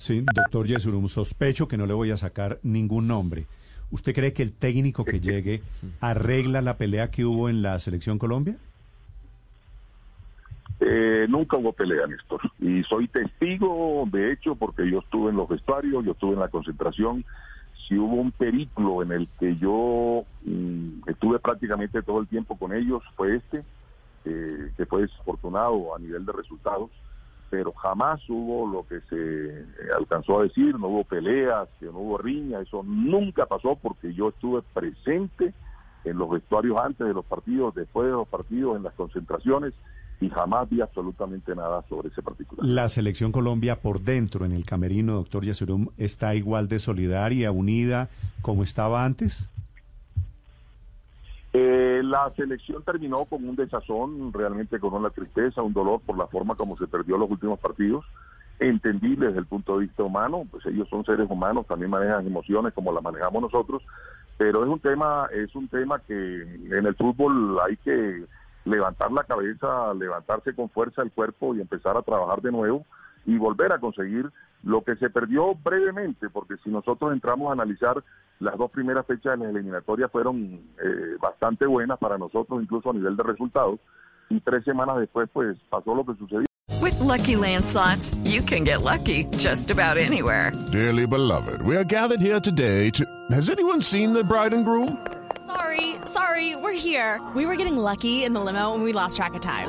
Sí, doctor Yesurum, sospecho que no le voy a sacar ningún nombre. ¿Usted cree que el técnico que llegue arregla la pelea que hubo en la selección Colombia? Eh, nunca hubo pelea, Néstor. Y soy testigo, de hecho, porque yo estuve en los vestuarios, yo estuve en la concentración. Si hubo un periplo en el que yo mm, estuve prácticamente todo el tiempo con ellos, fue este, eh, que fue desafortunado a nivel de resultados, pero jamás hubo lo que se eh, alcanzó a decir, no hubo peleas, que no hubo riña, eso nunca pasó porque yo estuve presente en los vestuarios antes de los partidos, después de los partidos, en las concentraciones y jamás vi absolutamente nada sobre ese particular. La selección Colombia por dentro, en el camerino, doctor Yesurum, ¿está igual de solidaria, unida como estaba antes? Eh, la selección terminó con un desazón, realmente con una tristeza, un dolor por la forma como se perdió los últimos partidos. Entendible desde el punto de vista humano, pues ellos son seres humanos, también manejan emociones como las manejamos nosotros, pero es un tema, es un tema que en el fútbol hay que levantar la cabeza, levantarse con fuerza el cuerpo y empezar a trabajar de nuevo y volver a conseguir lo que se perdió brevemente, porque si nosotros entramos a analizar las dos primeras fechas de la eliminatoria fueron eh, bastante buenas para nosotros, incluso a nivel de resultados, y tres semanas después pues pasó lo que sucedió. With lucky landslots, you can get lucky just about anywhere. Dearly beloved, we are gathered here today to. Has anyone seen the bride and groom? Sorry, sorry, we're here. We were getting lucky in the limo and we lost track of time.